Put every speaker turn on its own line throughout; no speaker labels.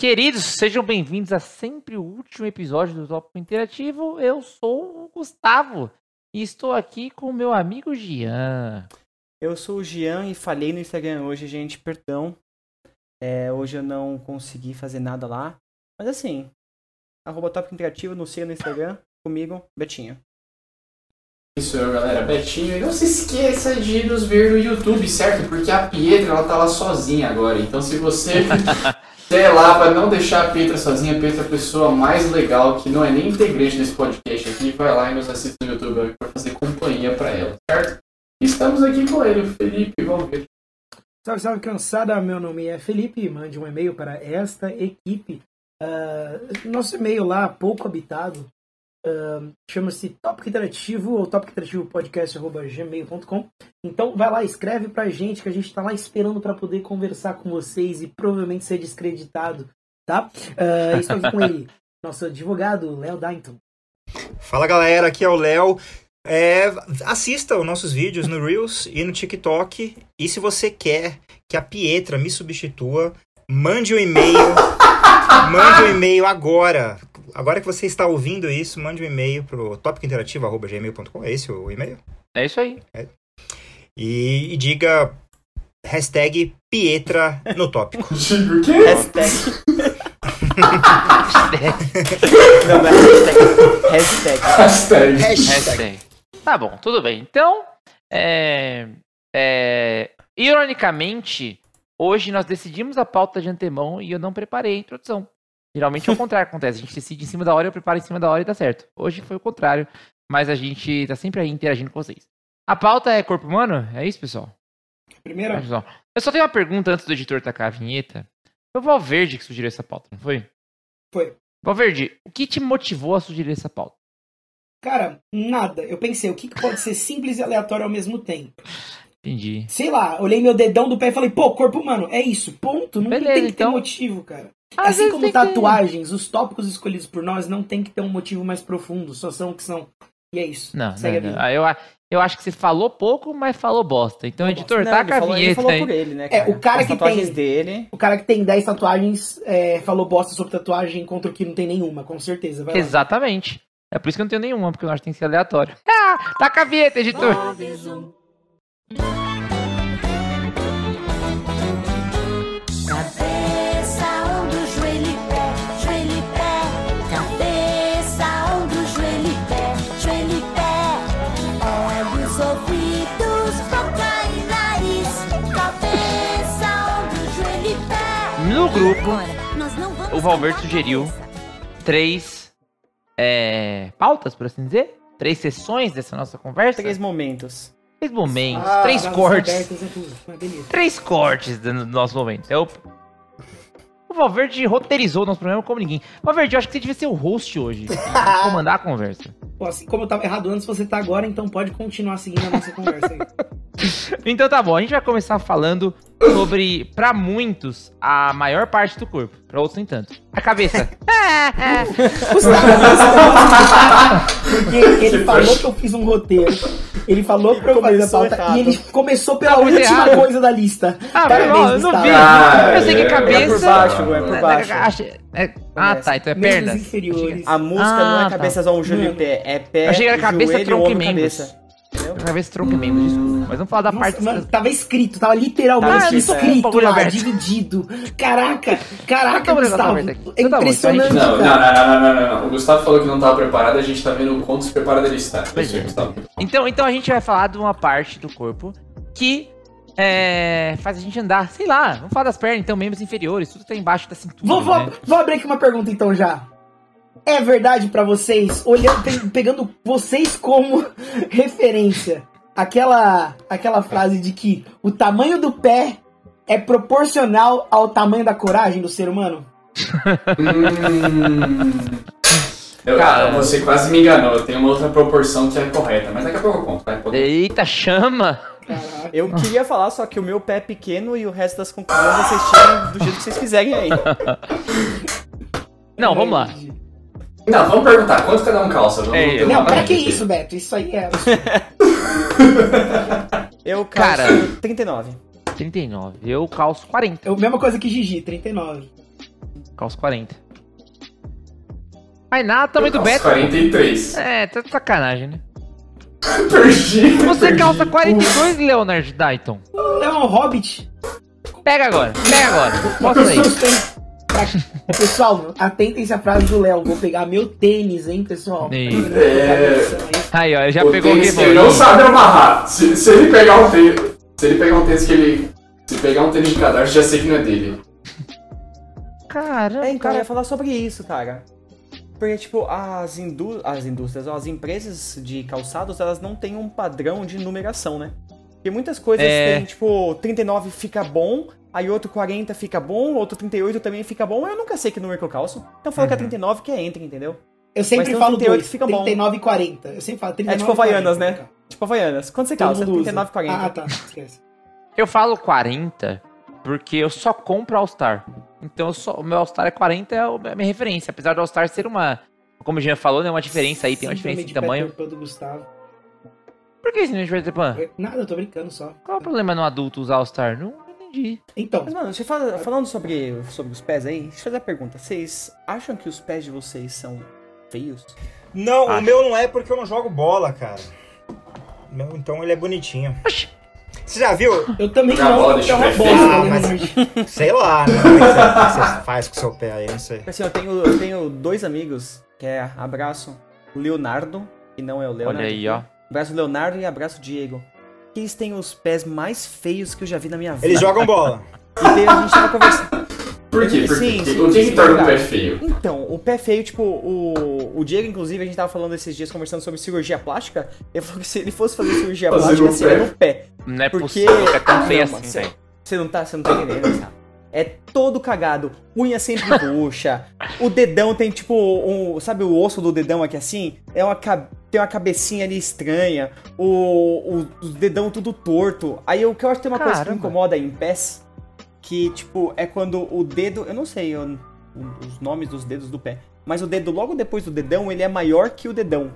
Queridos, sejam bem-vindos a sempre o último episódio do Tópico Interativo. Eu sou o Gustavo e estou aqui com o meu amigo Gian.
Eu sou o Gian e falhei no Instagram hoje, gente, perdão. É, hoje eu não consegui fazer nada lá. Mas assim, arroba Tópico Interativo, não siga no Instagram, comigo, Betinho.
Isso aí, galera, Betinho. E não se esqueça de nos ver no YouTube, certo? Porque a Pietra, ela tá lá sozinha agora. Então se você quer lá pra não deixar a Pietra sozinha, a Pietra é a pessoa mais legal, que não é nem integrante desse podcast aqui, vai lá e nos assiste no YouTube pra fazer companhia pra ela, certo? Estamos aqui com ele, Felipe Valverde.
Salve, salve, cansada. Meu nome é Felipe. Mande um e-mail para esta equipe. Uh, nosso e-mail lá, pouco habitado, chama-se Tópico Interativo ou Tópico Interativo Podcast.gmail.com. Então vai lá, escreve pra gente que a gente tá lá esperando para poder conversar com vocês e provavelmente ser descreditado, tá? Uh, estou aqui com ele, nosso advogado, Léo Dainton.
Fala galera, aqui é o Léo. É, assista os nossos vídeos no Reels e no TikTok. E se você quer que a Pietra me substitua, mande um e-mail. mande um e-mail agora. Agora que você está ouvindo isso, mande um e-mail pro topicointerativo.gmail.com. É esse o e-mail?
É isso aí.
E, e diga hashtag Pietra no tópico.
O quê?
Hashtag. não, não é hashtag. Hashtag.
Hashtag.
Hashtag. Tá bom, tudo bem. Então, é, é, ironicamente, hoje nós decidimos a pauta de antemão e eu não preparei a introdução. Geralmente é o contrário que acontece. A gente decide em cima da hora, eu preparo em cima da hora e dá certo. Hoje foi o contrário, mas a gente tá sempre aí interagindo com vocês. A pauta é corpo humano? É isso, pessoal?
Primeiro,
É, pessoal. Eu só tenho uma pergunta antes do editor tacar a vinheta. Foi o Valverde que sugeriu essa pauta, não foi?
foi.
Valverde, o que te motivou a sugerir essa pauta?
Cara, nada. Eu pensei, o que, que pode ser simples e aleatório ao mesmo tempo?
Entendi.
Sei lá, olhei meu dedão do pé e falei, pô, corpo humano, é isso, ponto. Não
Beleza,
tem que ter
então-
motivo, cara.
Às
assim como
tem que ter-
tatuagens, os tópicos escolhidos por nós não tem que ter um motivo mais profundo, só são o que são. E é isso.
Não,
Segue
não,
a
não.
vida.
Ah, Eu, eu acho que você falou pouco, mas falou bosta. Então,
Falou
editor,
Não,
taca a vinheta
falou
aí.
por ele, né,
É, o cara
As
que
tatuagens
tem-
dele.
O cara que tem 10 tatuagens é, falou bosta sobre tatuagem contra o que não tem nenhuma, com certeza. Vai lá.
Exatamente. É por isso que eu não tenho nenhuma, porque eu acho que tem que ser aleatório. Ah, taca a vinheta, editor. No grupo,
Agora, nós não vamos
o Valverde sugeriu três é, pautas, por assim dizer. Três sessões dessa nossa conversa.
Três momentos.
Três momentos,
Ah,
três cortes.
abertas é.
Três cortes do do nosso momento. É o... o Valverde roteirizou o nosso programa como ninguém. Valverde, eu acho que você devia ser o host hoje. comandar a conversa.
Pô, assim como eu tava errado antes, você tá agora, então pode continuar seguindo a nossa conversa aí.
Então tá bom, a gente vai começar falando sobre, pra muitos, a maior parte do corpo. Pra outros, nem tanto. A cabeça.
Porque ele falou que eu fiz um roteiro. Ele falou pra eu fazer a
Começou
pauta
errado.
e ele começou pela
Tá muito
última
errado.
coisa da lista.
Ah,
Parabéns,
foi mal, eu não
Gustavo.
vi.
Ah,
eu sei que
é,
a cabeça.
É por baixo, é por baixo.
Acho- é- Ah, tá, então é
Membros
pernas.
inferiores.
A música
Ah,
não é
tá.
cabeça, ombro, joelho e pé. É pé,
Eu achei que era cabeça,
joelho,
tronco e
ombro,
membros.
cabeça. Entendeu?
Cabeça, tronco e membro, desculpa. Mas vamos falar da
Nossa,
parte.
mano, tava escrito, tava literalmente
Tava escrito,
escrito,
é. Bagulho
lá, dividido. Caraca, caraca, Gustavo. É
Então tá
impressionante,
então
Não, não, não, não, não, não, não. O Gustavo falou que não tava preparado, a gente tá vendo o quanto despreparado ele está.
É. Então, então a gente vai falar de uma parte do corpo que é, faz a gente andar, sei lá, vamos falar das pernas, então, membros inferiores, tudo tá embaixo da cintura.
Vou, vou,
né?
vou abrir aqui uma pergunta então já. É verdade pra vocês, olhando, pe- pegando vocês como referência, aquela, aquela frase de que o tamanho do pé é proporcional ao tamanho da coragem do ser humano?
Hum. Eu,
Cara.
você quase me enganou. Tem uma outra proporção que é correta, mas daqui a pouco eu conto.
Eita, chama!
Caraca.
Eu queria falar, só que o meu pé é pequeno e o resto das conclusões vocês tiram do jeito que vocês quiserem aí.
Não, vamos lá.
Não, vamos perguntar. Quanto cada um calça? Vamos
É,
Não, pra que
aqui.
isso, Beto? Isso aí é.
Eu
Cara.
calço 39.
39. Eu calço 40.
É a mesma coisa que Gigi, 39.
calço 40. Mas nada, tamanho do Beto.
43.
É, tá de sacanagem, né?
Perdi.
Você
perdi.
calça 42, Leonard Dayton.
É um hobbit.
Pega agora, pega agora. Mostra aí.
Têm- Pra- Pessoal, atentem-se à frase do Léo. Vou pegar meu tênis, hein, pessoal?
É.
Aí, ó, ele já
O
pegou o
tênis
revólver.
ele não sabe amarrar. Se, se ele pegar um tênis. Se ele pegar um tênis que ele. Se pegar um tênis de cadastro, já sei que não é dele.
Caramba,
É, então, eu
cara.
ia falar sobre isso, cara. Porque, tipo, as, indú as indústrias, as empresas de calçados, elas não têm um padrão de numeração, né? Porque muitas coisas
É.
tem, tipo, 39 fica bom, aí outro 40 fica bom, outro 38 também fica bom, eu nunca sei que número que eu calço. Então eu falo que é 39 que é entre, entendeu?
Eu sempre falo
38
dois,
que fica bom.
39 e 40. Eu sempre falo 39
É tipo
40,
Havaianas, né?
cara.
Tipo Havaianas. Quando você
Todo
calça?
mundo usa.
39 e 40.
Ah, tá. Esquece.
Eu falo 40 porque eu só compro All-Star. Então só, o meu All-Star é 40, é é a minha referência. Apesar do All-Star ser uma. Como o Jean falou, né? Uma diferença aí, tem uma diferença de tamanho.
Peter Pan do Gustavo.
Por que esse não vai ter pan?
Nada, eu tô brincando só.
Qual é o problema no adulto usar All-Star? Não entendi.
Então,
Mas, mano, você fala, falando sobre, sobre os pés aí, deixa eu fazer a pergunta. Vocês acham que os pés de vocês são feios?
Não, o
Acho.
meu não é porque eu não jogo bola, cara. O meu, então ele é bonitinho. Você já viu?
eu também não,
bola
é uma
o
pé
né,
feio.
Leonard?
Sei lá, né? É que você, você faz com o seu pé aí, não sei.
Assim, eu tenho, eu tenho dois amigos, que é abraço Leonardo, que não é o Leonardo.
Olha aí, ó.
Abraço Leonardo e abraço Diego. Que eles têm os pés mais feios que eu já vi na minha vida.
Eles jogam bola.
E daí a gente tava conversando.
Por quê? Por
Sim,
quê?
sim,
o que, que torna o pé feio?
Então, o pé feio, tipo, o, o Diego, inclusive, a gente tava falando esses dias, conversando sobre cirurgia plástica. Ele falou que se ele fosse fazer cirurgia plástica, seria no pé.
Não é
Porque-
possível é tão feio
Não,
assim, velho.
Você não tá, você não tá entendendo, cara. É todo cagado. Unha sempre roxa. O dedão tem tipo um. Sabe o osso do dedão aqui assim? É uma, tem uma cabecinha ali estranha. O, o, o dedão tudo torto. Aí o que eu acho que tem uma coisa que me
Caramba.
incomoda em pés. Que, tipo, é quando o dedo. Eu não sei eu- os nomes dos dedos do pé. Mas o dedo logo depois do dedão, ele é maior que o dedão.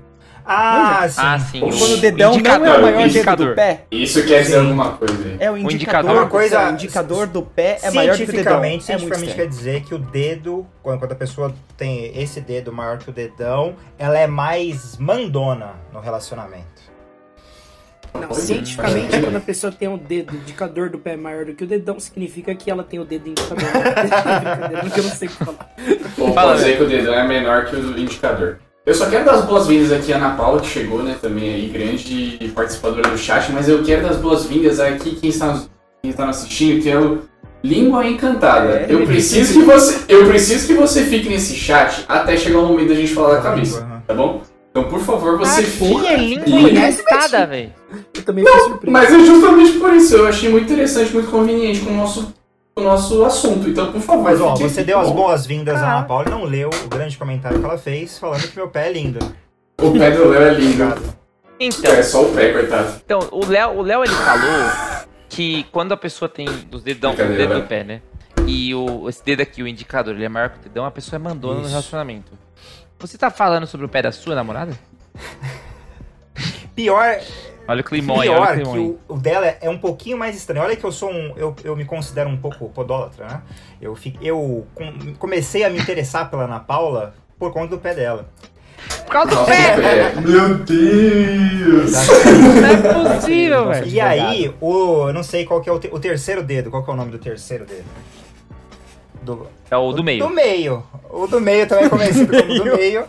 Ah, sim.
Ah, sim.
Quando
o dedão não é
indicador,
o maior dedo
indicador.
do pé.
Isso quer dizer
Sim.
alguma coisa aí.
É o
indicador.
indicador.
Uma
do
coisa-
pé, o indicador do pé é maior que o dedão.
cientificamente,
É
cientificamente quer dizer que o dedo, quando, quando a pessoa tem esse dedo maior que o dedão, ela é mais mandona no relacionamento.
Não, cientificamente, quando a pessoa tem o dedo indicador do pé maior do que o dedão, significa que ela tem o dedo indicador. Eu não sei o que falar.
Ou
Fala,
pode dizer que o dedão é menor que o indicador. Eu só quero dar as boas-vindas aqui à Ana Paula, que chegou, né, também aí, grande participadora do chat, mas eu quero dar as boas-vindas aqui quem está, nos- quem está nos assistindo, que é o Língua Encantada.
É,
eu, preciso que você, eu preciso que você fique nesse chat até chegar o momento da gente falar da cabeça, tá bom? Então, por favor, você
Aqui
fique...
é língua encantada, velho.
Eu também surpreso.
Mas é justamente por isso, eu achei muito interessante, muito conveniente com o nosso, o nosso assunto. Então, por favor,
Mas ó,
fique
você
aqui,
deu
tá
as
bom?
boas-vindas à. Ana Paula e não leu o grande comentário que ela fez, falando que meu pé é lindo.
O pé do Léo é lindo.
Então,
É só o pé, coitado.
então o Léo, o Léo ele falou que quando a pessoa tem os dedão, o dedo do pé, né? E o, esse dedo aqui, o indicador, ele é maior que o dedão, a pessoa é mandona no relacionamento. Você tá falando sobre o pé da sua namorada?
Pior,
Olha o climão aí, olha o
pior
climão aí.
o, o dela é um pouquinho mais estranho. Olha que eu sou um. Eu, eu me considero um pouco podólatra, né? Eu, eu com- comecei a me interessar pela Ana Paula por conta do pé dela.
Por causa do
Nossa,
pé!
pé. Meu Deus!
Não é possível, velho.
E aí, o. Eu não sei qual que é o, te- o terceiro dedo. Qual que é o nome do terceiro dedo? Do,
É o do meio.
Do meio. O do meio também é conhecido como do meio.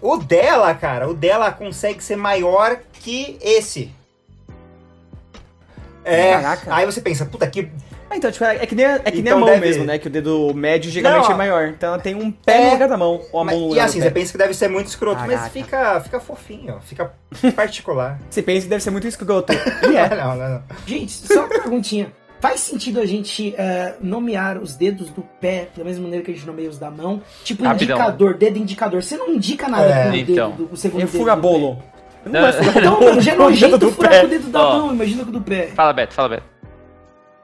O dela, cara, o dela consegue ser maior que esse. É.
Caraca.
Aí você pensa, puta que.
Ah, então, tipo, é que nem, a- é que nem
Então
a mão
deve-
mesmo, né? Que o dedo médio geralmente
Não,
é maior. Então ela tem um pé
É.
no lugar da mão. Ou a
Mas-
mão no
e assim, você pensa que deve ser muito escroto, mas
Caraca.
fica, fica fofinho, fica particular.
Você pensa que deve ser muito escroto. E é.
não, não, não.
Gente, só uma perguntinha. Faz sentido a gente eh, nomear os dedos do pé da mesma maneira que a gente nomeia os da mão? Tipo,
Rapidão.
indicador, dedo indicador. Você não indica nada
É.
com o dedo
Então.
do o segundo
É
dedo.
fura
do
bolo.
Não,
Não é bolo.
mano, já é
o dedo
nojento
do
furar
pé.
com o dedo da
Ó.
mão, imagina com o do pé.
Fala, Beto, fala, Beto.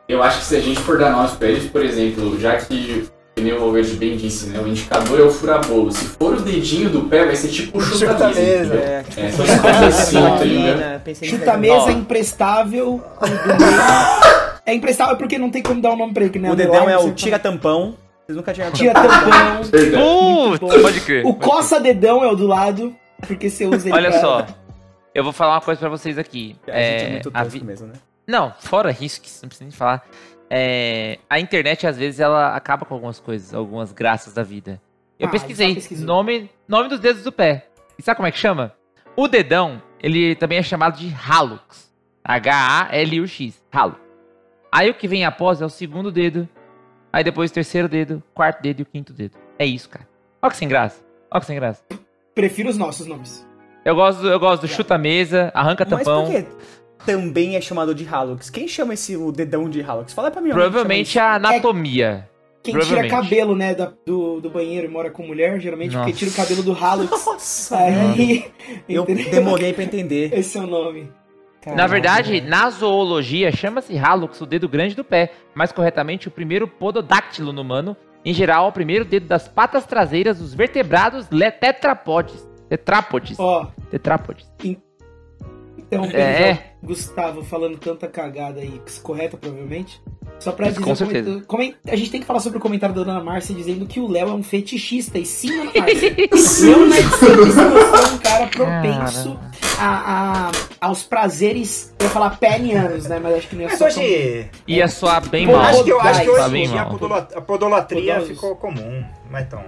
Eu acho que se a gente for dar nós pra eles, por exemplo, já que, que nem o bem disse, né? O indicador é o furabolo. Se for o dedinho do pé, vai ser tipo o
Chuta
chuta-mesa.
mesa.
entendeu?
É,
É,
tipo,
então você faz assim,
aqui,
entendeu?
né? Pensei
Chuta a
em
mesa
Ó.
imprestável. o do meio. É imprestável porque não tem como dar o nome pra ele, né?
O dedão é o tira-tampão. Vocês nunca tinham
Tinha tampão. Bom.
pode crer.
O
pode crer.
coça-dedão é o do lado, porque você usa ele
Olha
pra-
só. Eu vou falar uma coisa pra vocês aqui.
A gente é
É,
muito
a
tosco
vi-
mesmo, né?
Não, fora isso, que não precisa nem falar. É, a internet, às vezes, ela acaba com algumas coisas, algumas graças da vida. Eu
Ah,
pesquisei nome, nome dos dedos do pé. E sabe como é que chama? O dedão, ele também é chamado de hallux. H-A-L-U-X. Hallux. Aí o que vem após é o segundo dedo. Aí depois o terceiro dedo, quarto dedo e o quinto dedo. É isso, cara. Olha que sem graça. Olha que sem graça.
Prefiro os nossos nomes.
Eu gosto, do- eu gosto do chuta-mesa, arranca
Mas por que também é chamado de Halux? Quem chama esse o dedão de Halux? Fala pra mim.
Provavelmente a anatomia.
Quem tira cabelo, né, da- do, do banheiro e mora com mulher, geralmente porque
Nossa.
tira o cabelo do Halux.
Nossa.
Aí,
Eu demorei pra entender.
Esse é o nome.
Na
Caraca,
verdade, na zoologia, chama-se hallux o dedo grande do pé. Mais corretamente, o primeiro pododáctilo no humano. Em geral, o primeiro dedo das patas traseiras dos vertebrados tetrapodes. Tetrápodes.
Ó,
Tetrápodes.
então,
É.
é. Gustavo falando tanta cagada aí, correta provavelmente. Só pra dizer,
Com
coment-
certeza.
comen- a gente tem que falar sobre o comentário da Dona Márcia dizendo que o Léo é um fetichista. E sim, Dona Márcia, eu não é um cara propenso a, a- aos prazeres, eu ia falar penianos, né? Mas acho que nem é
Mas
só
hoje.
Ia soar bem
Pô,
mal.
Acho que, eu, acho que hoje
tá bem
em dia a,
mal.
podola- a podolatria ficou comum. Não é tão.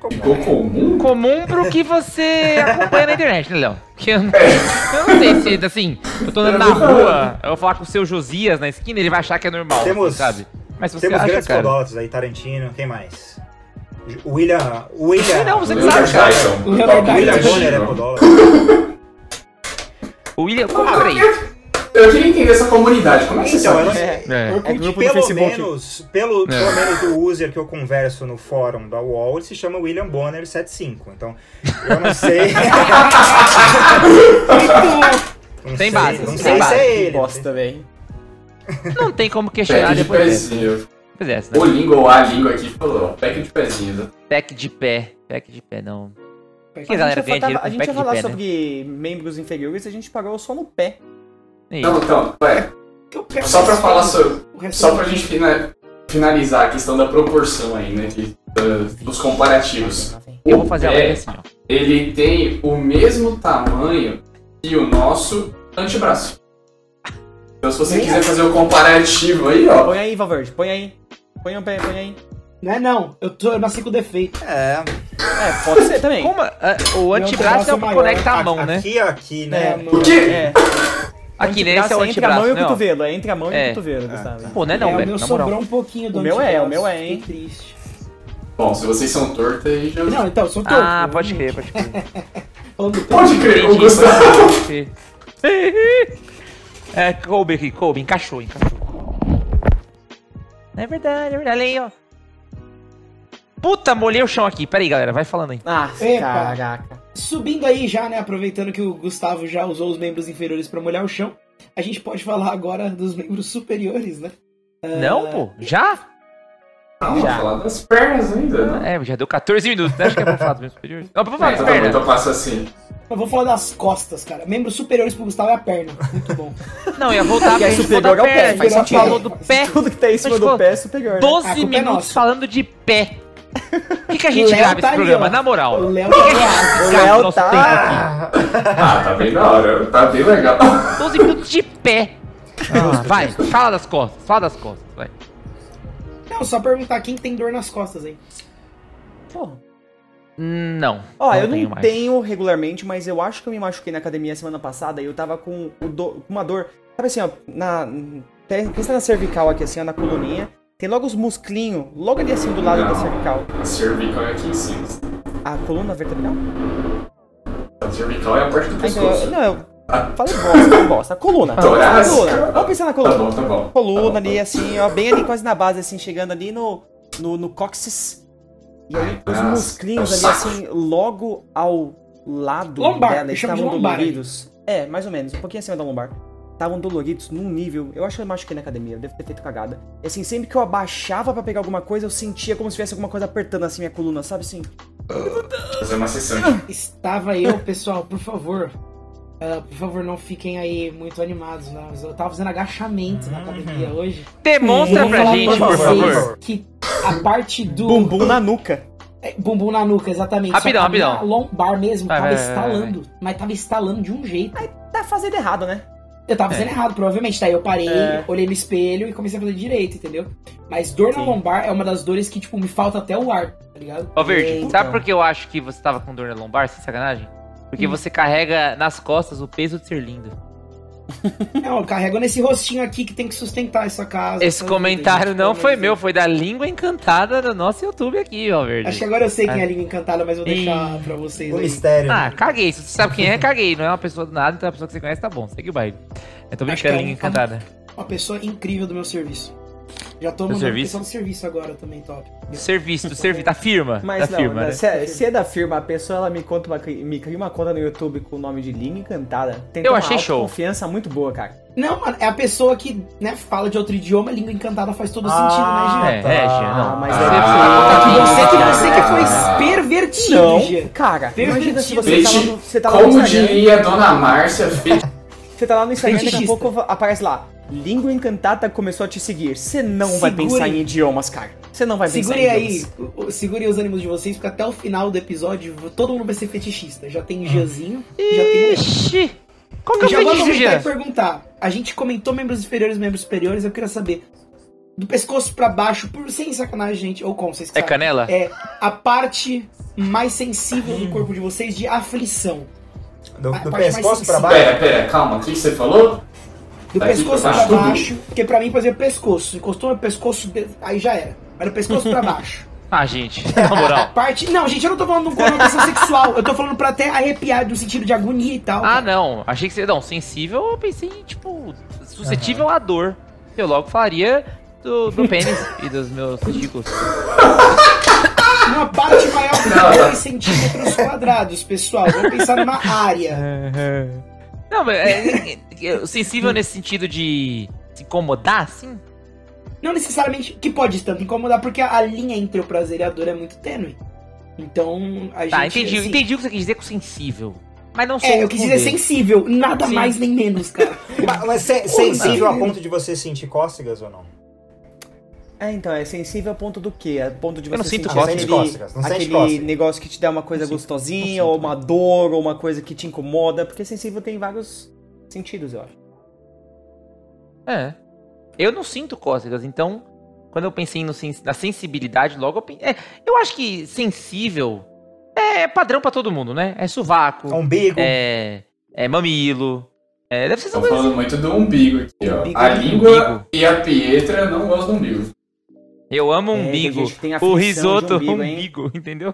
Comum.
Comum?
Comum pro que você acompanha na internet, né, Léo? Que eu, não- eu não sei se, assim, eu tô andando na rua, eu vou falar com o seu Josias na esquina, ele vai achar que é normal,
Temos-
assim, sabe? Mas você
Temos
acha,
grandes
cara...
aí, Tarantino, quem mais? William. William.
Não, você que sabe, cara.
William. Bonner é podólatra.
O William... Como,
Ah,
peraí.
Eu queria entender essa comunidade. Como é que você
Então, eu
sabe?
É.
É.
é grupo
Pelo
Facebook.
menos, pelo,
É.
pelo menos do user que eu converso no fórum da UOL, ele se chama William Bonner 75. Então, eu não sei. não
Tem
sei,
base,
Não
tem
sei se é ele.
bosta, velho.
Não tem como questionar
Pack de
depois. Depois dessa, né?
O língua ou a língua aqui falou, pack de pezinho. né?
Pack de pé. Pack de pé, não.
A
Que a galera
gente,
ganha
ia,
dinheiro
falar- a
com
gente ia
pack de
falar
pé, né?
sobre membros inferiores e a gente parou só no pé.
É
Não, então, ué, só pra falar sobre. Só pra gente fina- finalizar a questão da proporção aí, né? de- da- dos comparativos.
Eu vou fazer a live assim, ó.
Ele tem o mesmo tamanho que o nosso antebraço. Então se você quiser fazer o comparativo aí, ó.
Põe aí, Valverde, põe aí. Põe o pé, põe aí.
Não é não, eu, tô, eu nasci com defeito.
É,
É, pode ser também.
Como, ah, o antebraço é o que conecta a mão, né?
aqui, aqui,
É,
né?
no-
O quê?
É.
Aqui, né?
Antebraço
Esse é o
entre a mão e o
né?
cotovelo. É entre a mão e
É.
o cotovelo, Gustavo.
Pô, não é não,
é, o
velho.
meu
Na moral.
sobrou um pouquinho do
O meu é, o meu é, hein?
triste.
Bom, se vocês são tortos aí já.
Não, então, eu sou torto.
Ah, pode crer, pode crer.
Pode crer, o Gustavo.
É, coube aqui, coube, encaixou, encaixou. É verdade, é verdade. Olha aí, ó. Puta, molhei o chão aqui. Pera aí, galera, vai falando aí.
Ah, caraca.
Subindo aí já, né, aproveitando que o Gustavo já usou os membros inferiores pra molhar o chão, a gente pode falar agora dos membros superiores, né?
Não, pô, já?
Ah, vamos falar das pernas ainda, né?
É, já deu 14 minutos, né? Acho que é pra falar dos meus superiores. Não, pra falar
É,
das
tá
pernas.
então passa assim.
Eu vou falar das costas, cara. Membros superiores pro Gustavo é a perna. Muito bom.
Não, ia voltar
é
pra gente
superior
da
ao pé,
perna.
faz
A gente
sentido.
falou do pé.
Tudo que tá em cima do pé é superior. né?
12
A culpa é
minutos
nossa.
falando de pé. Por que, que a
O
gente grava
tá
esse programa?
ó.
Na moral.
O Léo
que, que a
tá
gente
O
o
tá-?
Ah, tá bem da hora. Tá bem legal.
12 minutos de pé. Ah, vai, fala das costas, fala das costas, vai.
Não, só perguntar quem tem dor nas costas aí.
Porra.
Não.
Ó, eu
tenho
não
mais.
tenho regularmente, mas eu acho que eu me machuquei na academia semana passada e eu tava com, o do- com uma dor. Sabe assim, ó, na. Pensa na cervical aqui, assim, ó, na coluninha. Tem logo os musclinhos, logo ali assim do lado da
Não.
cervical.
A cervical é aqui em cima.
A coluna vertebral?
A cervical é a parte do
Ah, então, eu,
pescoço.
não, eu
Ah.
falei bosta, falei bosta. A coluna.
Torácica.
coluna. Vamos pensar na
Tá
coluna.
bom, tá bom.
coluna
Tá
ali, assim, ó, bem ali quase na base, assim, chegando ali no, no, no cóccix. E aí os
Nossa,
musclinhos
é
ali, assim, logo ao lado
Lombar,
dela,
chamo de
estavam
lombar
doloridos. É, mais ou menos, um pouquinho acima da lombar. Estavam doloridos num nível. Eu acho que eu machuquei na academia, eu devo ter feito cagada. E assim, sempre que eu abaixava pra pegar alguma coisa, eu sentia como se tivesse alguma coisa apertando assim minha coluna, sabe assim?
Fazer uma sessão
Estava eu, pessoal, por favor. ah, por favor, não fiquem aí muito animados, né? Mas Eu tava fazendo agachamento na academia hoje.
Demonstra pra gente,
pra
por
vocês
favor.
Que a parte do.
Bumbum na nuca.
É, bumbum na nuca, exatamente.
Rapidão,
que a
rapidão.
lombar mesmo
Vai,
tava
vai, vai,
estalando. Mas tava estalando de um jeito.
Tá fazendo errado, né?
Eu tava fazendo errado, provavelmente. Daí eu parei,
É.
olhei no espelho e comecei a fazer direito, entendeu? Mas dor na
Sim.
lombar é uma das dores que, tipo, me falta até o ar, tá ligado?
Ô, Verde,
Eita.
sabe por que eu acho que você tava com dor na lombar, sem sacanagem? Porque
Hum.
você carrega nas costas o peso de ser lindo.
Não, eu carrego nesse rostinho aqui que tem que sustentar essa casa.
Esse
essa
comentário não foi meu, foi da língua encantada do nosso YouTube aqui, ó,
de Deus.
Verde.
Acho que agora eu sei quem é
Ah.
a língua encantada, mas vou deixar
Ih.
pra vocês
O
aí.
mistério.
Ah,
né?
caguei. Se você sabe quem é, caguei. Não é uma pessoa do nada, então é uma pessoa que você conhece, tá bom. Segue o baile. Eu tô brincando,
que é
língua
um-
encantada.
Uma pessoa incrível do meu serviço. Já tô
Do
mandando
serviço?
pessoal do serviço agora também, top.
Do serviço, do serviço, da firma.
Mas
da
não,
firma,
né, se, é, se é da firma, a pessoa ela me conta uma, me cria uma conta no YouTube com o nome de Língua Encantada. Tem
Eu
uma
achei show.
confiança muito boa, cara.
Não, mano, é a pessoa que, né, fala de outro idioma, língua encantada faz todo sentido,
Ah,
né, Jean?
É, é, Jean, não.
Ah, mas
Você-
é
que você que,
Ah,
você que foi pervertido,
Não,
Jean.
cara, imagina se você
Fetiche-
tá lá no, você tá lá no
Como diria a dona Márcia,
você tá lá no Instagram, daqui a pouco aparece lá, Língua Encantada começou a te seguir. Você não vai
Segure.
pensar em idiomas, cara. Você não vai pensar
Segurem
em
aí,
idiomas.
o- o- segurem os ânimos de vocês, porque até o final do episódio todo mundo vai ser fetichista. Já tem Jeanzinho, já tem.
Ixi! Qual que é
já vou aproveitar e perguntar. A gente comentou membros inferiores e membros superiores, eu queria saber. Do pescoço pra baixo, por sem sacanagem, gente, ou com, vocês
É canela?
É a parte mais sensível do corpo de vocês de aflição.
Do, do pescoço pra
sensível.
baixo.
Pera, pera, calma, o que que você falou?
Do
Daqui
pescoço
pra
pra
baixo,
baixo, porque pra mim, exemplo, pescoço. Encostou no pescoço, de- aí já era. Mas do pescoço pra baixo.
Ah, gente, na moral.
Parte. Não, gente, eu não tô falando de conotação sexual. Eu tô falando pra até arrepiar no sentido de agonia e tal.
Ah,
cara.
não. Achei que você. Não, sensível, eu pensei em, tipo, suscetível à dor. Eu logo falaria do, do pênis e dos meus testículos.
Uma parte maior que
Não,
2 centímetros quadrados, pessoal. Vamos pensar numa área.
Não, mas é, é, sensível nesse sentido de se incomodar, assim?
Não necessariamente que pode tanto incomodar, porque a linha entre o prazer e a dor é muito tênue. Então, a gente.
Tá, entendi.
assim,
Entendi o que você quis dizer com sensível. Mas não sou
É, eu quis dizer sensível, nada
Sim.
mais nem menos, cara.
Mas, mas se- sensível a ponto de você sentir cócegas ou não?
É, então, é sensível a ponto do quê? A ponto de você
Eu não sinto
sentir
cócegas.
aquele,
cócegas.
negócio que te dá uma coisa
Não sinto,
gostosinha,
não
ou
sinto.
uma dor, ou uma coisa que te incomoda, porque sensível tem vários sentidos, eu acho.
É. Eu não sinto cócegas, então, quando eu pensei no na sensibilidade, logo eu pensei. É, eu acho que sensível é padrão pra todo mundo, né? É sovaco,
Umbigo.
é, é mamilo. É, deve ser
Estão
tudo
falando muito do umbigo aqui, ó.
Umbigo,
A
umbigo.
língua e a Pietra não gostam do umbigo.
Eu amo
É,
umbigo. o risoto
umbigo,
umbigo, entendeu?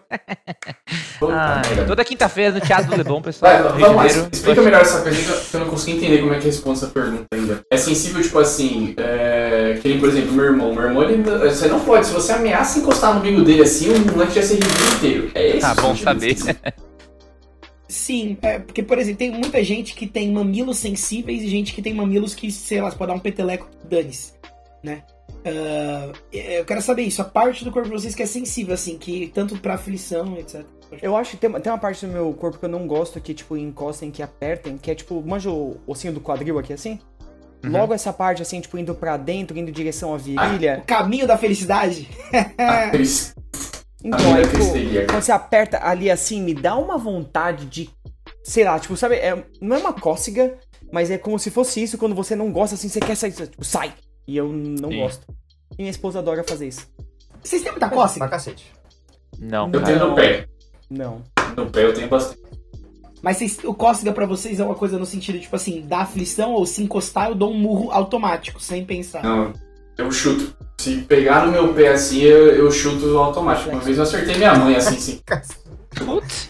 Ah, toda quinta-feira no Teatro do Leblon, pessoal.
Vai, vamos lá, explica melhor essa pergunta, que eu não consegui entender como é que responde essa pergunta ainda. É sensível, tipo assim, é, que nem, por exemplo, meu irmão. Meu irmão, ele, você não pode, se você ameaça encostar no umbigo dele assim, o moleque já se arrepia inteiro. É esse
Tá
o
bom
sentido
saber.
Sim, é, porque, por exemplo, tem muita gente que tem mamilos sensíveis e gente que tem mamilos que, sei lá, pode dar um peteleco, dane-se, né? Ah, eu quero saber isso, a parte do corpo de vocês que é sensível, assim, que tanto pra aflição, etc.
Eu acho que tem, uma- tem uma parte do meu corpo que eu não gosto que, tipo, encostem, que apertem, que é tipo, manja o ossinho do quadril aqui assim?
Uhum.
Logo essa parte, assim, tipo, indo pra dentro, indo em direção à virilha.
O caminho da felicidade.
Então,
Ah,
aí, tipo, quando você aperta ali assim, me dá uma vontade de. Sei lá, tipo, sabe, é, não é uma cócega, mas é como se fosse isso, quando você não gosta assim, você quer sair, tipo, sai. E eu não
Sim.
gosto. E minha esposa adora fazer isso.
Vocês têm muita
Pra
cócega?
cacete.
Não.
Eu tenho no pé.
Não.
No pé eu tenho bastante.
Mas vocês, o cócega pra vocês é uma coisa no sentido, tipo assim, da aflição ou se encostar eu dou um murro automático, sem pensar.
Não, eu chuto. Se pegar no meu pé assim, eu, eu chuto automático. Uma vez eu acertei minha mãe assim, sim.
Putz.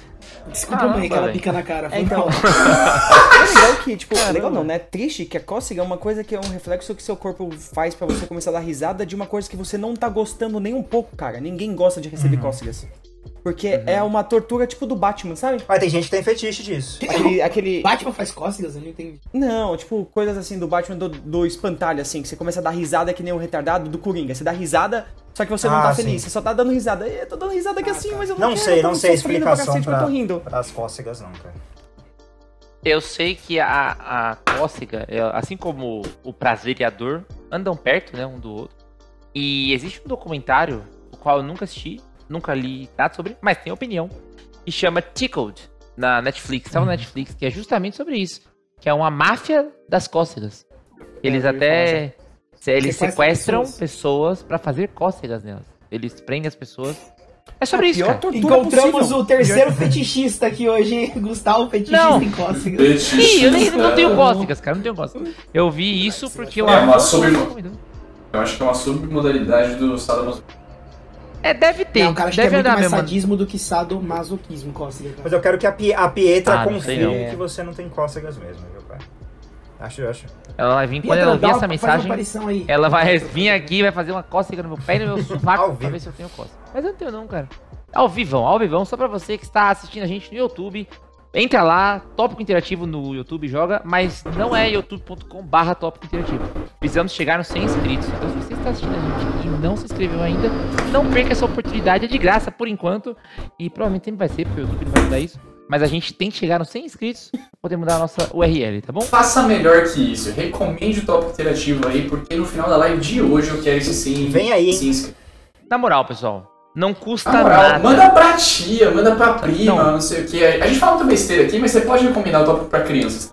Desculpa,
Caramba,
mãe, aquela
velho.
bica na cara.
É,
Foi
então. é legal que, tipo,
Caramba.
legal não, né? Triste que a cócega é uma coisa que é um reflexo que seu corpo faz pra você começar a dar risada de uma coisa que você não tá gostando nem um pouco, cara. Ninguém gosta de receber cócegas. Porque é uma tortura tipo do Batman, sabe?
Mas tem gente que tem fetiche disso.
Aquele. aquele...
Batman faz cócegas? Eu não entendi.
Não, tipo, coisas assim do Batman do, do espantalho, assim, que você começa a dar risada que nem um retardado do Coringa. Você dá risada, só que você não
Ah,
tá
sim.
feliz, você só tá dando risada. Eu tô dando risada aqui
Ah,
assim,
tá.
mas eu não,
Não
quero,
sei, não sei
pra
explicação
cacete, mas eu
pra,
tô rindo.
pras cócegas não, cara.
Eu sei que a, a cócega, é, assim como o prazer e a dor, andam perto, né, um do outro. E existe um documentário, o qual eu nunca assisti, nunca li nada sobre, mas tenho opinião, que chama Tickled, na Netflix, tá na Netflix, que é justamente sobre isso. Que é uma máfia das cócegas. Eles
eu ouvi
até. se- Eles
Sequestram pessoas.
pessoas pra fazer cócegas nelas. Eles prendem as pessoas. É sobre isso,
Pior
Encontramos
possível.
o terceiro fetichista aqui hoje? Gustavo Fetichista
Não.
em cócegas.
Ih, eu nem, não tenho
Eu
cócegas, cara, não tenho cócegas. Eu vi isso porque eu
É uma sobre-
recomendando.
acho que é uma submodalidade do sadomasoquismo.
É, deve ter.
Não, cara, acho que é
deve
muito
andar
mais
mesmo.
sadismo do que sadomasoquismo, cócega.
Mas eu quero que a, Pi- a Pietra
Ah,
confirme que você não tem cócegas mesmo, viu, pai? Acho, eu acho.
Ela vai vir, quando ela ouvir essa mensagem, ela vai vir aqui vai fazer uma cócega no meu pé e no meu sovaco pra ver se eu tenho cócega. Mas eu não tenho não, cara. Ao vivão, ao vivão, só pra você que está assistindo a gente no YouTube. Entra lá, Tópico Interativo no YouTube joga, mas não é youtube.com barra Tópico Interativo. Precisamos chegar nos 100 inscritos. Então se você está assistindo a gente e não se inscreveu ainda, não perca essa oportunidade, é de graça por enquanto. E provavelmente sempre vai ser, porque o YouTube não vai mudar isso. Mas a gente tem que chegar nos 100 inscritos pra poder mudar a nossa URL, tá bom?
Faça melhor que isso. Recomende o tópico interativo aí, porque no final da live de hoje eu quero esse sim.
Vem aí, hein?
Na moral, pessoal, não custa
moral,
nada.
manda pra tia, manda pra prima,
Não.
não, sei o que. A gente fala muita besteira aqui, mas você pode recomendar o tópico pra crianças.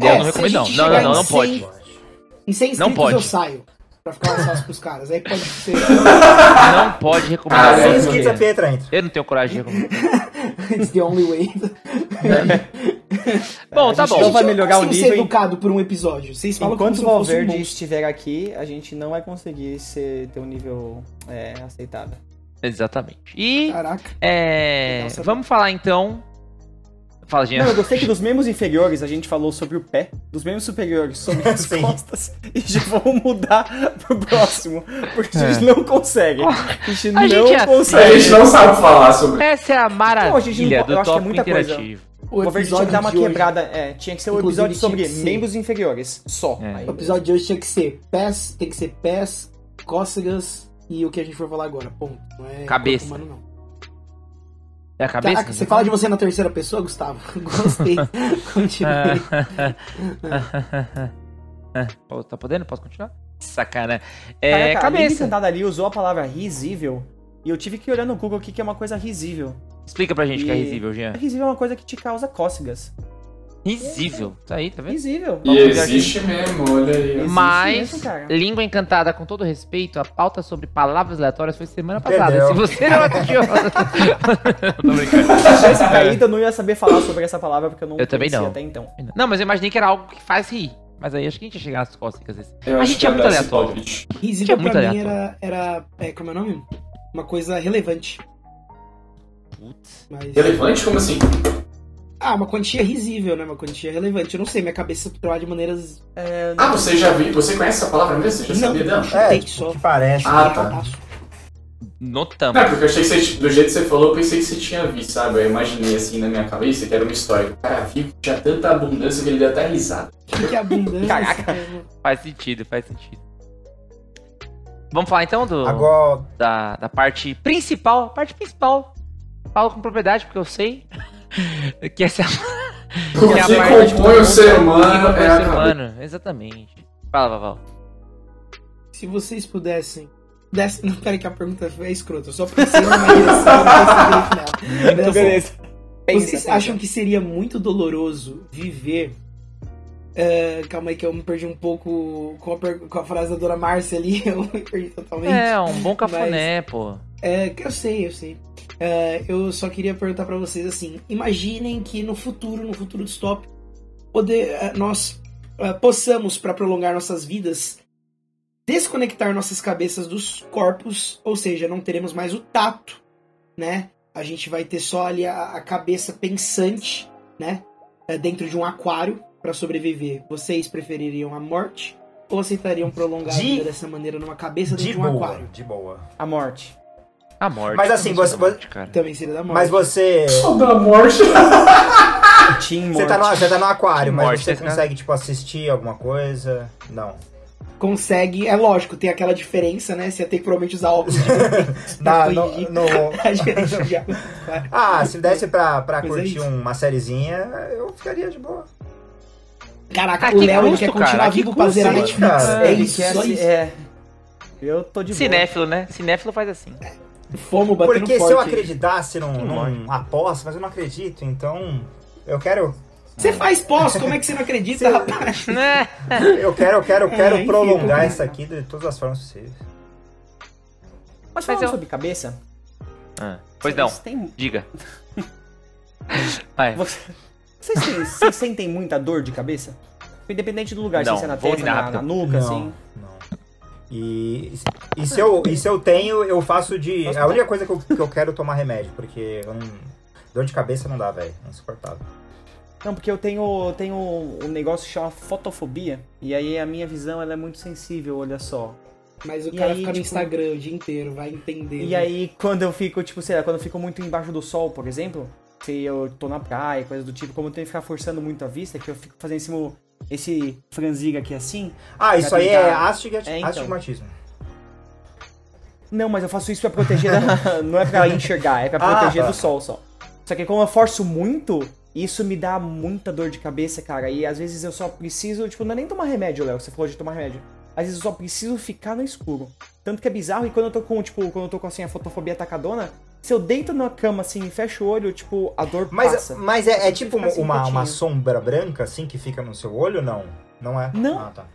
Eu
É,
não recomendo, não. Não, não, não, não
100
pode.
Em 100
Não pode.
eu saio. Pra ficar mais fácil pros caras. Aí pode ser.
Não pode
Ah,
recomendar.
é.
Sem inscritos a Pietra entra.
Eu não tenho coragem de recomendar.
It's the only way.
Bom, tá
A gente
bom.
não vai melhorar o
Como ser
nível.
educado por um episódio. Vocês falam
Enquanto o
um
Valverde estiver aqui, a gente não vai conseguir ser, ter um nível é, aceitável.
Exatamente. E
Caraca.
é, vamos falar então. Fala, Jean.
Não, eu gostei que dos membros inferiores a gente falou sobre o pé, dos membros superiores sobre as
Sim.
costas, e já vamos mudar pro próximo, porque a gente não consegue. A gente
A
não
gente é assim.
A
consegue.
gente não sabe falar sobre
Essa é a maravilha
Não, a gente não
do
eu acho que é muita coisa.
interativo.
O
O Valverde tinha
episódio
que dar uma
de hoje-
quebrada. É, tinha que ser um
Inclusive,
episódio sobre membros inferiores. Só.
É.
Aí,
O episódio de hoje tinha que ser pés, tem que ser pés, cócegas e o que a gente for falar agora. Ponto. Não é
Cabeça.
humano, não.
É a cabeça?
Caraca, você fala de você na terceira pessoa, Gustavo? Gostei. Continue.
Tá podendo? Posso continuar? Sacana. É,
Caraca, a Lili
cabeça.
sentada ali usou a palavra risível. E eu tive que olhar no Google o que é uma coisa risível.
Explica pra gente o que é risível, Jean.
Risível é uma coisa que te causa cócegas.
Risível. Tá aí, tá vendo?
Risível.
E existe mesmo, olha aí.
Existe
Mas,
mesmo,
língua encantada, com todo respeito, a pauta sobre palavras aleatórias foi semana passada.
Perdeu.
Se você não assistiu. Tô brincando.
Se eu tivesse caído, eu não ia saber falar sobre essa palavra, porque eu não
Eu também não.
até então.
Não, mas eu imaginei que era algo que faz rir. Mas aí acho que a gente ia chegar nas cócegas.
Eu
A
acho
gente é muito aleatório.
Risível
é muito
pra mim era, era. É, como é o nome? Uma coisa relevante.
Putz.
Mas,
Relevante? Como assim?
Ah, uma quantia risível, né? Uma quantia relevante. Eu não sei, minha cabeça trabalha de maneiras.
É,
Ah, você já viu? Você conhece essa palavra mesmo? Você já
Não.
sabia dela?
É,
Tem
tipo,
só.
que parece.
Ah, tá.
Fantástico.
Notamos.
Não, porque eu achei que você, do jeito que você falou, eu pensei que você tinha visto, sabe? Eu imaginei assim na minha cabeça que era uma história. O cara viu que tinha tanta abundância que ele deu até risada.
O que é abundância?
Caraca.
Faz sentido, faz sentido. Vamos falar então do,
Agora,
da, da parte principal. Parte principal. Falo com propriedade porque eu sei. que essa é
O
que é
que
parte
compõe o ser humano é a
humano. Exatamente. Fala, Vaval.
Se vocês pudessem. Não, peraí, que a pergunta é escrota. Eu só pensei numa direção, só.
beleza.
Vocês
pensa.
acham que seria muito doloroso viver. eh, calma aí, que eu me perdi um pouco com a, per- com a frase da dona Márcia ali. Eu me perdi totalmente.
É, um bom cafuné, pô.
É, que eu sei, eu sei. É, eu só queria perguntar pra vocês assim: imaginem que no futuro, no futuro distópico, poder, é, nós é, possamos, pra prolongar nossas vidas, desconectar nossas cabeças dos corpos, ou seja, não teremos mais o tato, né? A gente vai ter só ali a, a cabeça pensante, né? Dentro de um aquário pra sobreviver. Vocês prefeririam a morte ou aceitariam prolongar a
De-
vida dessa maneira numa cabeça dentro
de
de um
boa,
aquário?
de boa.
A morte.
A morte.
Mas assim, você-
morte, cara.
Também seria da morte.
Mas você.
Só da morte.
Team
Você tá, no,
morte.
você tá no aquário,
Que
mas
morte,
você
cara.
consegue, tipo, assistir alguma coisa? Não.
consegue. É lógico, tem aquela diferença, né? Você ia ter que provavelmente usar óculos de pra
no, no-. Ah, se desse pra, pra
Mas é
curtir
isso.
uma sériezinha, eu ficaria de boa.
Caraca,
Ah,
o
que
Léo quer continuar
cara,
vivo pra zerar Netflix.
cara?
É
Ele
isso,
quer
isso.
É. Eu tô de boa.
Cinéfilo, né? Cinéfilo faz assim.
Fomos batendo
Porque se
forte.
eu
aí.
acreditasse num, num aposta, mas eu não acredito, então eu quero,
Você faz pós, como é que você não acredita, rapaz?
Né?
eu quero, eu quero, eu quero
enfim,
prolongar isso aqui de todas as formas possíveis.
Mas falando
eu-
sobre cabeça.
Ah, Pois não,
Vocês têm,
diga. Vai.
você- vocês, têm- vocês sentem muita dor de cabeça? Independente do lugar,
Não,
se é na testa, na, na nuca,
não,
assim.
não. E, e, se eu, e se eu tenho, eu faço de. É a única coisa que eu, que eu quero tomar remédio, porque eu não, dor de cabeça não dá, velho. É insuportável.
Não, porque eu tenho, tenho um negócio que chama fotofobia. E aí a minha visão ela é muito sensível, olha só.
Mas o
E
cara
aí,
fica no
tipo-
Instagram o dia inteiro, vai entender.
E aí, quando eu fico, tipo, sei lá, quando eu fico muito embaixo do sol, por exemplo, se eu tô na praia, coisa do tipo, como eu tenho que ficar forçando muito a vista, que eu fico fazendo esse, esse franziga aqui assim.
Ah, isso aí é
tentar-
astigma-
É, então.
astigmatismo.
Não, mas eu faço isso pra proteger da... Não é pra enxergar, é pra
Ah,
proteger
tá.
do sol só. Só que como eu forço muito, isso me dá muita dor de cabeça, cara. E às vezes eu só preciso, tipo, não é nem tomar remédio, Léo, você falou de tomar remédio. Às vezes eu só preciso ficar no escuro. Tanto que é bizarro, e quando eu tô com, tipo, quando eu tô com assim, a fotofobia atacadona, se eu deito na cama assim e fecho o olho, tipo, a dor
Mas,
passa.
mas é, é tipo
fica assim,
uma, uma sombra branca, assim, que fica no seu olho? Não. Não é?
Não.
Ah, tá.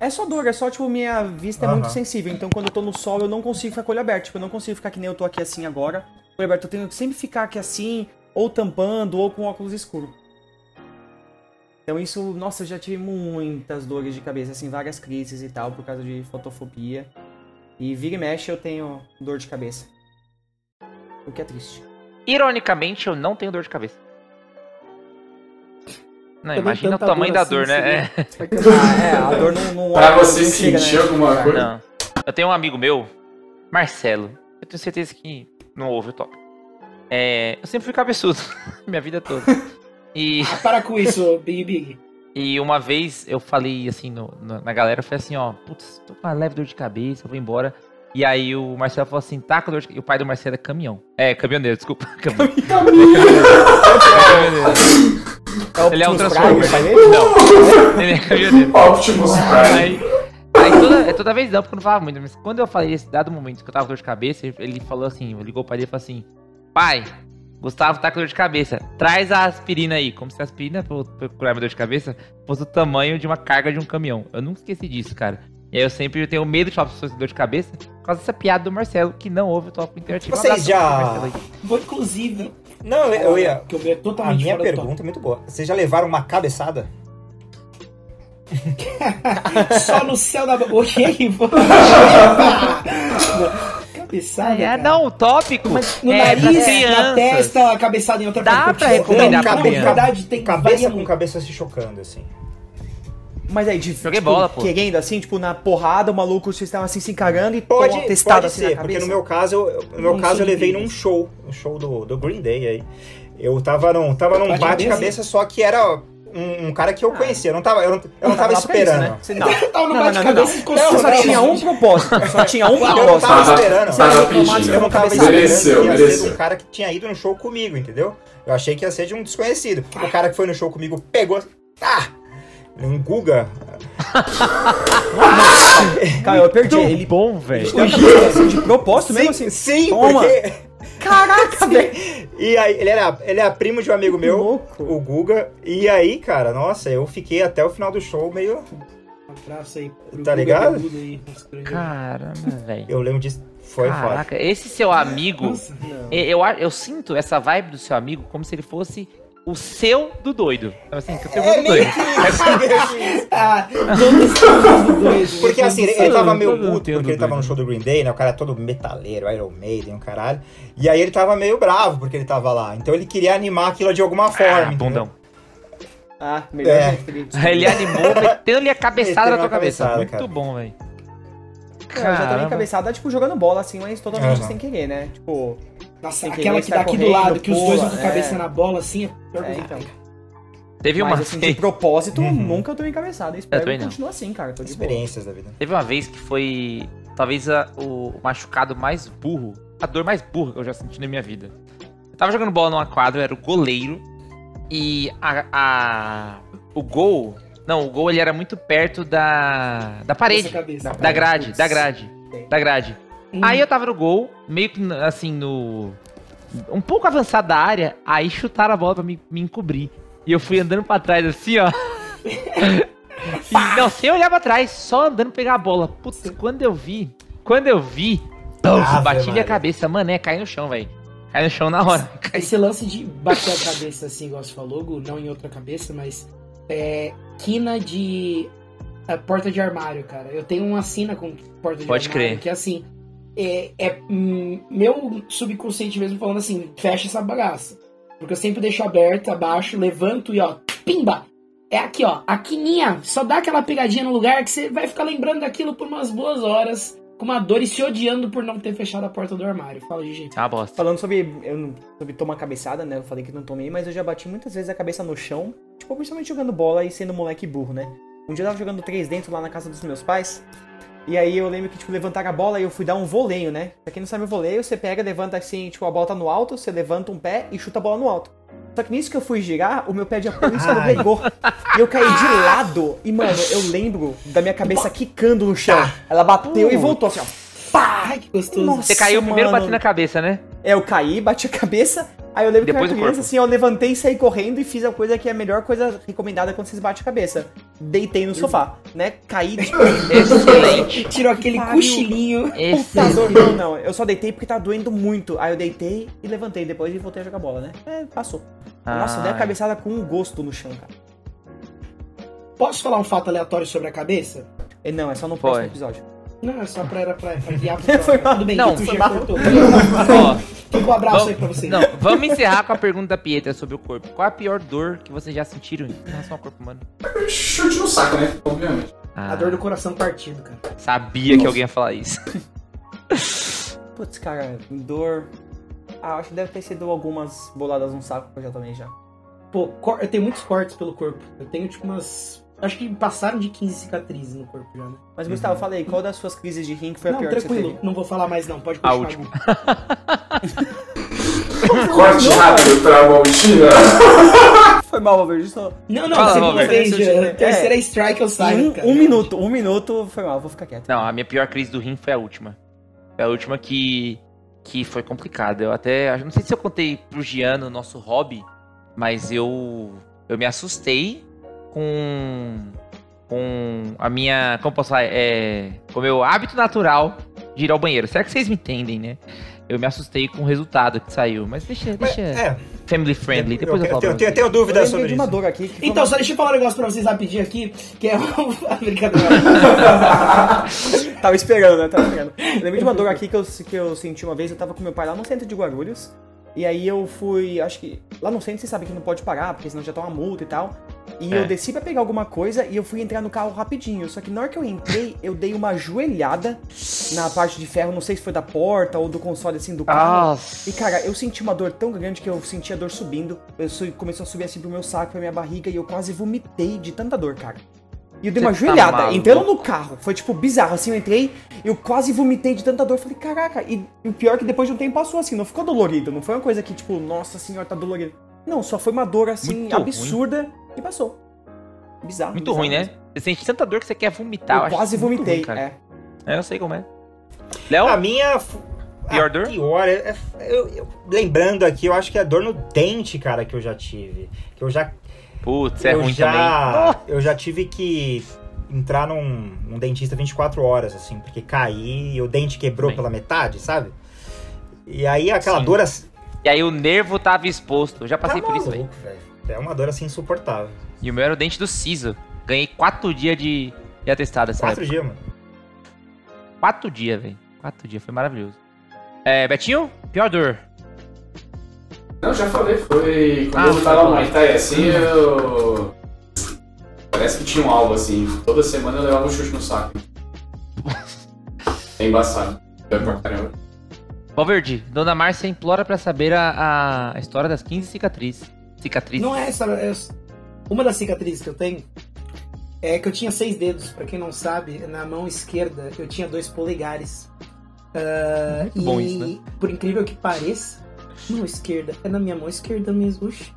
É só dor, é só, tipo, minha vista é
Aham.
muito sensível. Então, quando eu tô no sol, eu não consigo ficar com o olho aberto. Tipo, eu não consigo ficar que nem eu tô aqui assim agora. olho aberto, eu tenho que sempre ficar aqui assim, ou tampando, ou com óculos escuro. Então, isso, nossa, eu já tive muitas dores de cabeça, assim, várias crises e tal, por causa de fotofobia. E vira e mexe, eu tenho dor de cabeça. O que é triste.
Ironicamente, eu não tenho dor de cabeça. Não, imagina o tamanho
dor
da
assim,
dor, né? É.
Ah, é, a dor não. não
Pra
não
você
chega,
sentir
né?
alguma coisa.
Não. Eu tenho um amigo meu, Marcelo. Eu tenho certeza que não ouve o top. É, eu sempre fui cabeçudo, minha vida toda. E,
Para com isso, Big Big.
e uma vez eu falei assim no- no- na galera, eu falei assim, ó, putz, tô com uma leve dor de cabeça, eu vou embora. E aí o Marcelo falou assim, tá com dor de cabeça. E o pai do Marcelo é caminhão. É, caminhoneiro, desculpa. Caminhoneiro.
É o
Ele é um Transformer.
Pai dele?
Não, ele é caminhoneiro.
Optimus Prime.
Aí, aí toda, é toda vez não, porque eu não falava muito. Mas quando eu falei esse dado momento que eu tava com dor de cabeça, ele- falou assim, ligou pra ele e falou assim: Pai, Gustavo tá com dor de cabeça. Traz a aspirina aí. Como se a aspirina, pra curar minha dor de cabeça, fosse o tamanho de uma carga de um caminhão. Eu nunca esqueci disso, cara. E aí eu sempre tenho medo de falar pra pessoas com dor de cabeça por causa dessa piada do Marcelo, que não ouve o Tópico Interativo.
Vocês já-.
Vou, inclusive.
Não, eu, eu ia.
Que eu é
A
totalmente
minha
fora do
pergunta é muito boa. Vocês já levaram uma cabeçada?
Só no céu da. Ok, vou. Cabeçada.
É, não, o tópico
No
é
nariz, na testa, a cabeçada em outra
Dá
parte.
pra recomendar
não. Na verdade, tem
Cabeça com cabeça se chocando, assim.
Mas aí, de,
Joguei
tipo,
bola, pô.
querendo assim, tipo, na porrada, o maluco, vocês estavam assim se encarando e
Pode,
uma testada
pode
assim
ser,
na
porque no meu caso, eu- no meu
Não
caso eu levei num show, um show do, do Green Day aí. Eu tava num, tava num
Bate-cabeça?
bate-cabeça, só que era um, um cara que eu conhecia. Eu não tava, eu não, eu não tava
lá pra isso,
esperando.
né? Você- Não,
Tava no
Não, não, não,
bate-cabeça
não. Não, só
sonoro.
tinha um propósito. Só tinha um
Eu não
propósito.
tava
Tava-
esperando.
tava
eu,
pedindo.
eu não tava esperando
Mereceu,
que ia ser
mereceu.
de um cara que tinha ido no show comigo, entendeu? Eu achei que ia ser de um desconhecido. O cara que foi no show comigo pegou. Ah! Um Guga.
Cara, eu perdi.
Muito
Ele
bom, velho.
deu a cabeça assim, de propósito mesmo assim.
Sim,
Toma.
porque.
Caraca, velho.
E aí, ele era, ele era primo de um amigo meu,
louco.
o Guga. E aí, cara, nossa, eu fiquei até o final do show meio.
Abraço aí. pro
Tá
Guga
ligado?
Aí.
Caramba, velho.
Eu lembro disso. Foi foda.
Caraca, esse seu amigo,
Nossa.
eu, eu, eu sinto essa vibe do seu amigo como se ele fosse o seu do doido. Então, Assim, que eu tenho
É
do
meio
doido.
que isso, é.
Ah.
Porque assim, ele, ele tava meio puto porque ele tava no
doido.
show do Green Day, né? O cara é todo metaleiro, Iron Maiden, o caralho. E aí ele tava meio bravo porque ele tava lá. Então ele queria animar aquilo de alguma forma.
Ah, bundão.
Ah, melhor
É.
ele-
Ele animou, metendo-lhe a cabeçada na tua cabeça. Muito
cara.
bom, velho.
Eu já tomei
Caramba.
cabeçada, tipo, jogando bola, assim, mas totalmente
Aham.
sem querer, né? Tipo,
Nossa,
Sem
aquela que dá
sai
aqui do lado, que os dois vão com a cabeça
é.
na bola assim, é pior
é,
coisa.
então.
Teve uma
Mas assim, de
vez,
propósito,
Uhum.
nunca eu tomei cabeçada. Espero que
não.
continue assim, cara. Tô de boa.
Experiências da vida.
teve uma vez que foi talvez a- o machucado mais burro, a dor mais burra que eu já senti na minha vida. Eu tava jogando bola numa quadra, eu era o goleiro e a, a- o gol, Não, o gol ele era muito perto da. da parede.
Cabeça.
Da
Da grade, da grade. Da grade.
Hum.
Aí eu tava no gol, meio que assim, no. Um pouco avançado da área, aí chutaram a bola pra me, me encobrir. E eu fui andando pra trás assim, ó. E, não, sem olhar pra trás, só andando pegar a bola. Putz, quando eu vi. Quando eu vi.
Ave
bati minha cabeça, mané, cai no chão, velho. Cai no chão na hora. Cai.
Esse lance de bater a cabeça assim, igual você falou, não em outra cabeça, mas é quina de é, porta de armário, cara. Eu tenho uma sina com porta de
Pode
armário
crer.
que assim é, é, hum, meu subconsciente mesmo falando assim, fecha essa bagaça. Porque eu sempre deixo aberto, abaixo, levanto e ó, pimba! É aqui, ó, a quininha. Só dá aquela pegadinha no lugar que você vai ficar lembrando daquilo por umas boas horas, com uma dor e se odiando por não ter fechado a porta do armário. Fala, Gigi.
Uma bosta.
Falando sobre, eu não- sobre tomar cabeçada, né? Eu falei que não tomei, mas eu já bati muitas vezes a cabeça no chão. Tipo, principalmente jogando bola e sendo moleque burro, né? Um dia eu tava jogando três dentro lá na casa dos meus pais. E aí eu lembro que, tipo, levantaram a bola e eu fui dar um voleio, né? Pra quem não sabe o voleio, você pega, levanta assim, tipo, a bola tá no alto, você levanta um pé e chuta a bola no alto. Só que nisso que eu fui girar, o meu pé de apoio escorregou. E eu caí de lado. E, mano, eu lembro da minha cabeça quicando no chão. Ela bateu e voltou assim, ó.
Ai, que gostoso.
Nossa,
Você caiu primeiro
mano.
batendo na cabeça, né?
É, eu caí, bati a cabeça, aí eu lembro
Depois
que eu era criança, assim, eu levantei e saí correndo e fiz a coisa que é a melhor coisa recomendada quando vocês batem a cabeça. Deitei no sofá, né? Caí de
Excelente.
Tirou aquele
Pariu.
cochilinho.
Puta dor, não, não. Eu só deitei porque tá doendo muito. Aí eu deitei e levantei depois e voltei a jogar bola, né? É, passou. Nossa, eu dei a cabeçada com um gosto no chão, cara.
Posso falar um fato aleatório sobre a cabeça?
E não, é só no
Pode.
próximo episódio.
Não, é só pra, era pra, pra guiar pro
Foi mal.
Tudo bem,
Não,
tu
foi
já cortou.
Ó,
Fica um abraço
Vamos-
aí pra você.
Não, vamos encerrar com a pergunta da Pietra sobre o corpo. Qual a pior dor que vocês já sentiram em relação ao corpo humano?
Chute no saco, né? Obviamente.
Ah,
A dor do coração partido, cara.
Sabia que alguém ia falar isso.
Putz, cara, dor. Ah, acho que deve ter sido algumas boladas no saco que eu já tomei já.
Pô, cor- eu tenho muitos cortes pelo corpo. Eu tenho, tipo, umas... Acho que passaram de 15 cicatrizes no corpo já, né?
Mas, Gustavo, fala aí, qual das suas crises de rim que foi a
não,
pior que você
tranquilo.
teve?
Não vou falar mais, não. Pode
A
continuar.
última.
Gu.
Corte rápido pra Valtina.
Foi mal, Valverde, só...
Não, não,
Fala,
segunda vez. Já.
é-
Terceira strike eu saio,
um,
cara.
um minuto, um minuto, foi mal, vou ficar quieto.
Não, a minha pior crise do rim foi a última. Foi a última que, que foi complicada. Eu até. Não sei se eu contei pro Giano, nosso hobby, mas eu. Eu me assustei com. Com a minha. Como posso falar? É, com o meu hábito natural de ir ao banheiro. Será que vocês me entendem, né? Eu me assustei com o resultado que saiu. Mas deixa.
Mas,
deixa
é,
family friendly. Depois eu,
eu,
falo.
tenho,
pra
tenho,
vocês.
tenho
Eu
dúvida sobre
de uma
isso.
dor aqui
Então,
uma-
só deixa eu falar um negócio pra vocês rapidinho aqui, que é a brincadeira.
Tava esperando, né? Tava esperando. Eu lembrei de uma dor aqui que eu, que eu senti uma vez. Eu tava com meu pai lá no centro de Guarulhos. E aí eu fui, acho que. Lá no centro você sabe que não pode parar, porque senão já tá uma multa e tal. E
É.
eu desci pra pegar alguma coisa e eu fui entrar no carro rapidinho. Só que na hora que eu entrei, eu dei uma joelhada na parte de ferro, não sei se foi da porta ou do console assim do carro.
Nossa.
E cara, eu senti uma dor tão grande que eu senti a dor subindo. Eu su- começou a subir assim pro meu saco, pra minha barriga, e eu quase vomitei de tanta dor, cara. E eu dei uma
Você tá
joelhada,
maluco?
entrando no carro. Foi tipo bizarro, assim, eu entrei, eu quase vomitei de tanta dor. Falei, caraca, e, e o pior é que depois de um tempo passou assim, não ficou dolorido. Não foi uma coisa que, tipo, nossa senhora, tá dolorido. Não, só foi uma dor assim,
Muito
absurda e passou. Bizarro.
Muito
bizarro
ruim, né? Você sente tanta dor que você quer vomitar.
Eu
acho
quase vomitei,
ruim, cara.
é.
É, eu sei como é. Léo?
A minha. f-
Pior
a
dor?
Pior. é- é- eu- eu- lembrando aqui, eu acho que é a dor no dente, cara, que eu já tive. Que eu já.
Putz, é
eu
ruim
já,
também.
Eu já tive que entrar num, num dentista 24 horas, assim, porque caí e o dente quebrou
Bem.
pela metade, sabe? E aí aquela
Sim.
dor assim.
E aí o nervo tava exposto. Eu já
Tá
passei por isso, velho.
maluco. É uma dor assim insuportável.
E o meu era o dente do siso. Ganhei quatro dias de, de atestado
Quatro dias, mano.
Quatro dias, velho. Quatro dias, foi maravilhoso. É, Betinho, pior dor.
Não, já falei, foi quando
Ah,
eu tava. Muay Thai assim, eu. Parece que tinha um alvo assim. Toda semana eu levava um chute no saco. É embaçado. É pra caramba.
Valverde, Dona Márcia implora pra saber a, a história das 15 cicatrizes. Cicatrizes.
Não é essa. é- Uma das cicatrizes que eu tenho é que eu tinha seis dedos. Pra quem não sabe, na mão esquerda eu tinha dois polegares. Ah,
Muito bom
e,
isso, né?
Por incrível que pareça, mão esquerda é na minha mão esquerda mesmo. Oxi.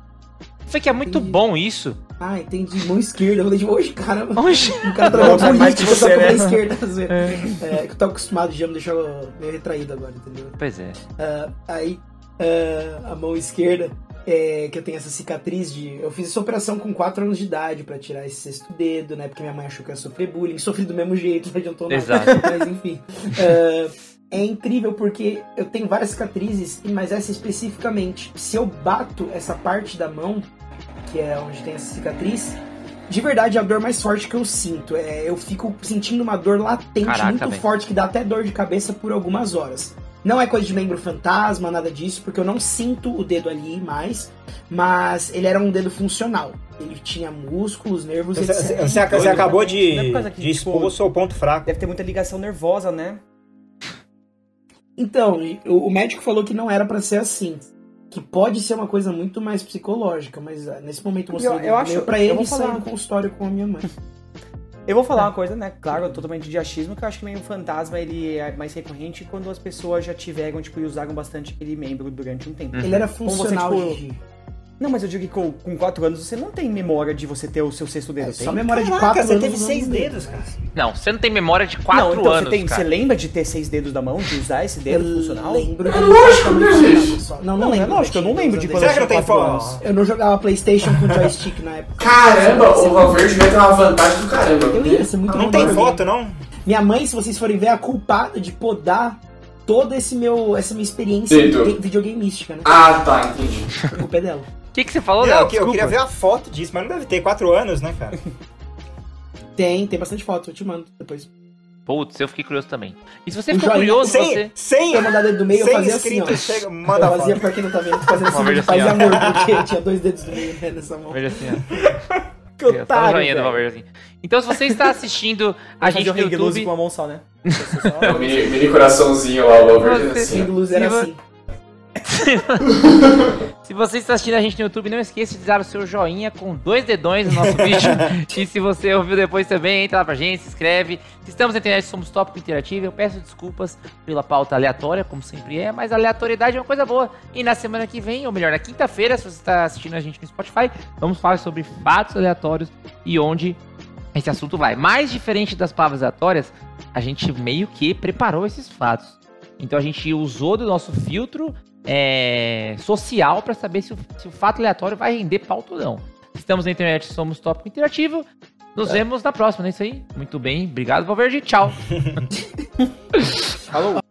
vê que é muito
Entendi.
bom isso.
Ah, entendi. Mão esquerda. Eu falei, hoje, caramba.
Oxe.
O cara
Não,
trabalha
mais que
política, eu tô com a esquerda. zoeira. É, que eu tô acostumado, já me deixou meio retraído agora, entendeu?
Pois é.
Ah, aí, ah, a mão esquerda, é, que eu tenho essa cicatriz de. Eu fiz essa operação com 4 anos de idade pra tirar esse sexto dedo, né? Porque minha mãe achou que eu ia sofrer bullying. Sofri do mesmo jeito, não adiantou nada.
Exato.
Mas enfim. Ah, é incrível porque eu tenho várias cicatrizes, mas essa especificamente, se eu bato essa parte da mão, que é onde tem essa cicatriz, de verdade é a dor mais forte que eu sinto. É, eu fico sentindo uma dor latente,
Caraca,
muito
velho.
forte, que dá até dor de cabeça por algumas horas. Não é coisa de membro fantasma, nada disso, porque eu não sinto o dedo ali mais, mas ele era um dedo funcional. Ele tinha músculos, nervos,
Você,
etc.
você- você- você acabou de, de
tipo,
expor o seu ponto fraco.
Deve ter muita ligação nervosa, né?
Então, o, médico falou que não era pra ser assim. Que pode ser uma coisa muito mais psicológica, mas ah, nesse momento eu mostrei
Eu- eu acho-
pra ele sair no consultório com a minha mãe.
Eu vou falar uma coisa, né? Claro, totalmente de achismo, que eu acho que meio fantasma ele é mais recorrente quando as pessoas já tiveram, tipo, e usaram bastante aquele membro durante um tempo.
Ele era
Como você,
funcional,
tipo. Não, mas eu digo que com, com 4 anos você não tem memória de você ter o seu sexto dedo,
É, só memória de
Caraca,
4
você
anos.
teve
usando
seis dedos, cara.
Não, você não tem memória de 4
não, então
anos,
você, tem,
cara.
você lembra de ter seis dedos da mão, de usar esse dedo
Eu
funcional?
lembro de
lógico, né, gente?
Não, não,
Não, é
lembro.
lógico, eu não lembro de quando
Será
eu tinha
tem
4
foto?
anos.
Eu não jogava Playstation com joystick na época.
Caramba, o Valverde vai ter uma vantagem do caramba.
Eu ia ser muito
Não tem
de
foto, não?
Minha mãe, se vocês forem ver, é a culpada de podar toda esse meu, essa minha experiência
Dedo.
de- videogameística, né?
Ah, tá, entendi.
A culpa é dela.
O que, que você falou,
Não,
Léo?
eu, eu queria ver a foto disso, mas não deve ter quatro anos, né, cara?
Tem, tem bastante foto, eu te mando depois.
Putz, eu fiquei curioso também. E se você
O
ficou curioso,
Sem,
você...
sem,
Se eu mandar dedo do meio, eu
sem
fazia assim, ó.
chega, manda
eu
a
fazia,
foto.
pra quem não tá vendo, fazendo assim,
Uma
paz e
assim,
amor, porque tinha dois dedos do meio né, nessa mão.
Veja assim, ó.
Que
Só o
otário, velho.
Valverde assim. Então, se você está assistindo a gente
o
no YouTube...
com a mão só, né?
É o mini, mini coraçãozinho lá, o Valverde
Você-
assim.
Luz era assim.
Se você está assistindo a gente no YouTube, não esqueça de dar o seu joinha com dois dedões no nosso vídeo. e se você ouviu depois também, entra lá pra gente, se inscreve. Se estamos na internet, somos Tópico Interativo. Eu peço desculpas pela pauta aleatória, como sempre é, mas aleatoriedade é uma coisa boa. E na semana que vem, ou melhor, na quinta-feira, se você está assistindo a gente no Spotify, vamos falar sobre fatos aleatórios e onde esse assunto vai. Mais diferente das palavras aleatórias, a gente meio que preparou esses fatos. Então a gente usou do nosso filtro é, social para saber se o, se o fato aleatório vai render pauta ou não. Estamos na internet, somos Tópico Interativo. Nos vemos na próxima, não é isso aí? Muito bem, obrigado, Valverde. Tchau.
Falou.